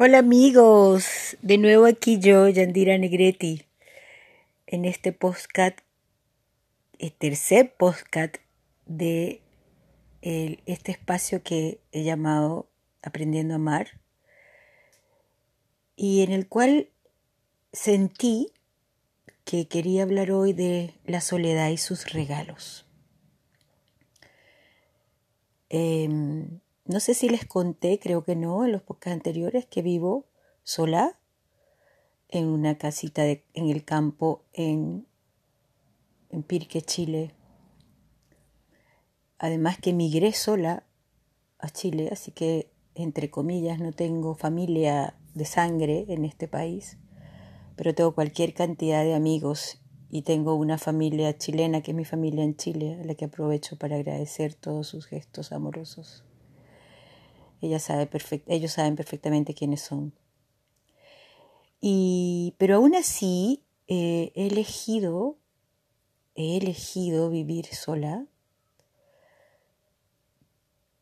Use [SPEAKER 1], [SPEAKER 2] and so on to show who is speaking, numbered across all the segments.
[SPEAKER 1] Hola amigos, de nuevo aquí yo, Yandira Negretti, en este postcat, el tercer postcat de este espacio que he llamado Aprendiendo a Amar, y en el cual sentí que quería hablar hoy de la soledad y sus regalos. Em, no sé si les conté, creo que no, en los podcasts anteriores, que vivo sola en una casita en el campo en, Pirque, Chile. Además que emigré sola a Chile, así que, entre comillas, no tengo familia de sangre en este país, pero tengo cualquier cantidad de amigos y tengo una familia chilena que es mi familia en Chile, a la que aprovecho para agradecer todos sus gestos amorosos. Ella sabe ellos saben perfectamente quiénes son. Y, pero aún así eh, he elegido, he elegido vivir sola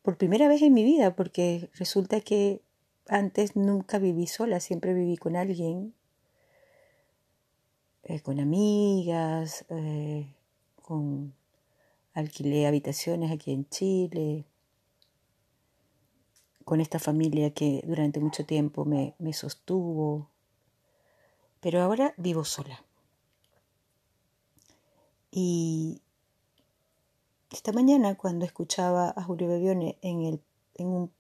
[SPEAKER 1] por primera vez en mi vida, porque resulta que antes nunca viví sola, siempre viví con alguien, eh, con amigas, eh, con alquilé habitaciones aquí en Chile, con esta familia que durante mucho tiempo me, me sostuvo, pero ahora vivo sola. Y esta mañana cuando escuchaba a Julio Bebione en, el, en un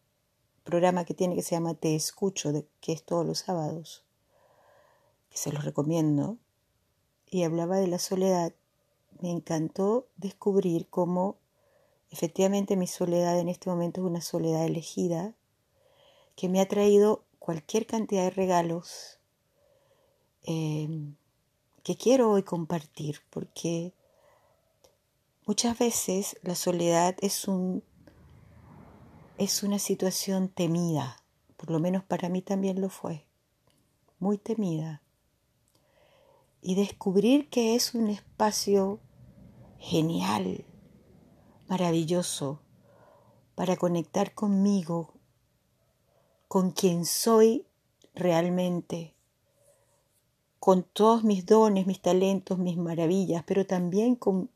[SPEAKER 1] programa que tiene que se llama Te Escucho, que es todos los sábados, que se los recomiendo, y hablaba de la soledad, me encantó descubrir cómo Efectivamente mi soledad en este momento es una soledad elegida que me ha traído cualquier cantidad de regalos em, que quiero hoy compartir, porque muchas veces la soledad es, un, es una situación temida, por lo menos para mí también lo fue, muy temida. Y descubrir que es un espacio genial, maravilloso para conectar conmigo, con quien soy realmente, con todos mis dones, mis talentos, mis maravillas, pero también con,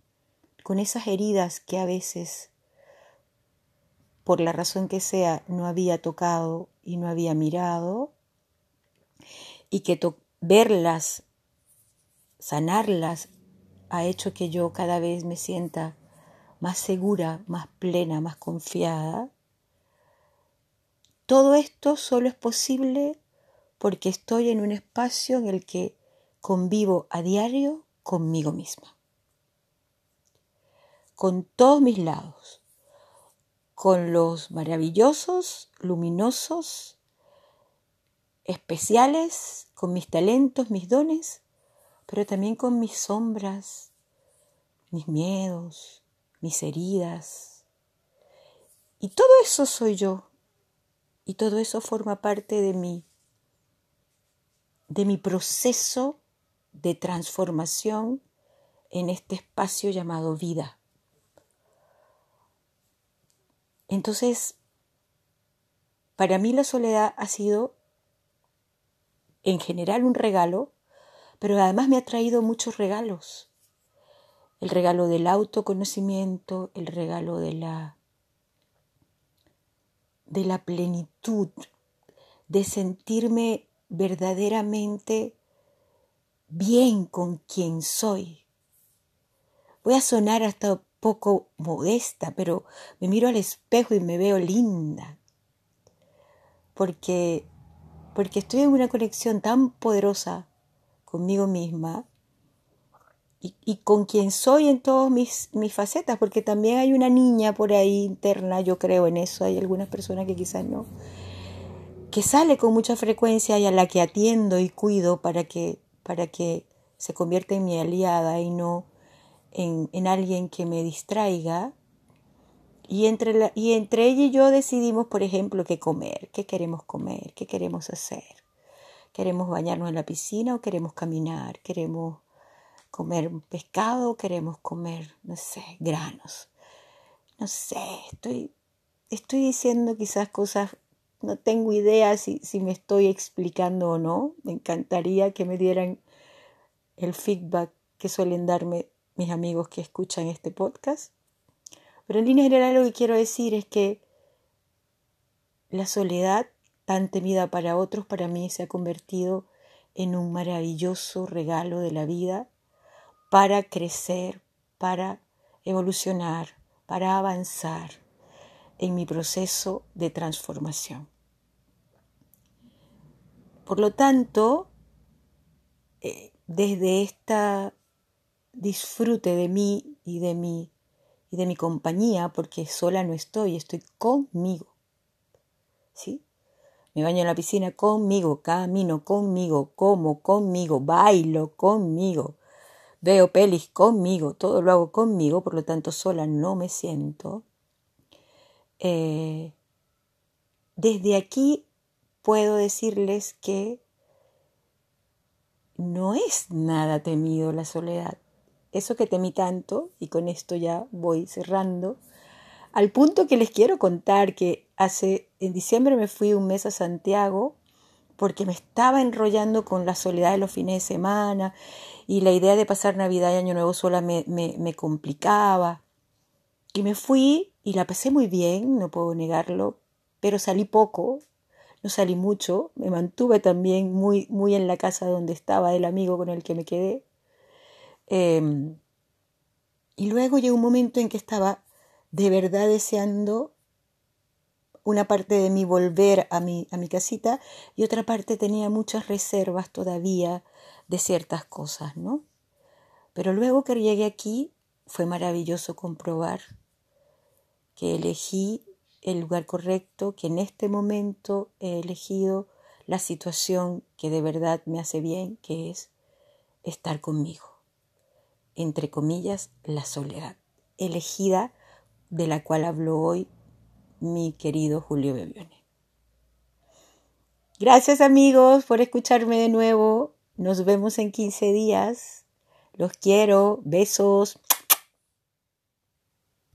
[SPEAKER 1] con esas heridas que a veces, por la razón que sea, no había tocado y no había mirado, y que verlas, sanarlas, ha hecho que yo cada vez me sienta más segura, más plena, más confiada. Todo esto solo es posible porque estoy en un espacio en el que convivo a diario conmigo misma, con todos mis lados, con los maravillosos, luminosos, especiales, con mis talentos, mis dones, pero también con mis sombras, mis miedos, mis heridas. Y todo eso soy yo. Y todo eso forma parte de mí, de mi proceso de transformación en este espacio llamado vida. Entonces, para mí la soledad ha sido en general un regalo, pero además me ha traído muchos regalos el regalo del autoconocimiento, el regalo de la, de la plenitud, de sentirme verdaderamente bien con quien soy. Voy a sonar hasta poco modesta, pero me miro al espejo y me veo linda. Porque porque estoy en una conexión tan poderosa conmigo misma y, con quien soy en todas mis, mis facetas, porque también hay una niña por ahí interna, yo creo en eso, hay algunas personas que quizás no, que sale con mucha frecuencia y a la que atiendo y cuido para que, para que se convierta en mi aliada y no en, en alguien que me distraiga. Y entre, la, y entre ella y yo decidimos, por ejemplo, qué comer, qué queremos comer, qué queremos hacer. ¿Queremos bañarnos en la piscina o queremos caminar? ¿Queremos comer pescado, queremos comer, no sé, granos. No sé, estoy, estoy diciendo quizás cosas no tengo idea si, si me estoy explicando o no. Me encantaría que me dieran el feedback que suelen darme mis amigos que escuchan este podcast. Pero en línea general lo que quiero decir es que la soledad tan temida para otros para mí se ha convertido en un maravilloso regalo de la vida para crecer, para evolucionar, para avanzar en mi proceso de transformación. Por lo tanto, eh, desde esta disfrute de mí y de mi y de mi compañía, porque sola no estoy, estoy conmigo. ¿Sí? Me baño en la piscina conmigo, camino conmigo, como conmigo, bailo conmigo, veo pelis conmigo, todo lo hago conmigo, por lo tanto sola no me siento. Eh, desde aquí puedo decirles que no es nada temido la soledad. Eso que temí tanto, y con esto ya voy cerrando, al punto que les quiero contar que hace en diciembre me fui un mes a Santiago porque me estaba enrollando con la soledad de los fines de semana y la idea de pasar Navidad y Año Nuevo sola me, me, complicaba. Y me fui y la pasé muy bien, no puedo negarlo, pero salí poco, no salí mucho, me mantuve también muy, muy en la casa donde estaba el amigo con el que me quedé. Em, y luego llegó un momento en que estaba de verdad deseando una parte de mí volver a mi, a mi casita y otra parte tenía muchas reservas todavía de ciertas cosas, ¿no? Pero luego que llegué aquí fue maravilloso comprobar que elegí el lugar correcto, que en este momento he elegido la situación que de verdad me hace bien, que es estar conmigo. Entre comillas, la soledad, elegida de la cual habló hoy mi querido Julio Bebione. Gracias amigos por escucharme de nuevo. Nos vemos en 15 días. Los quiero. Besos.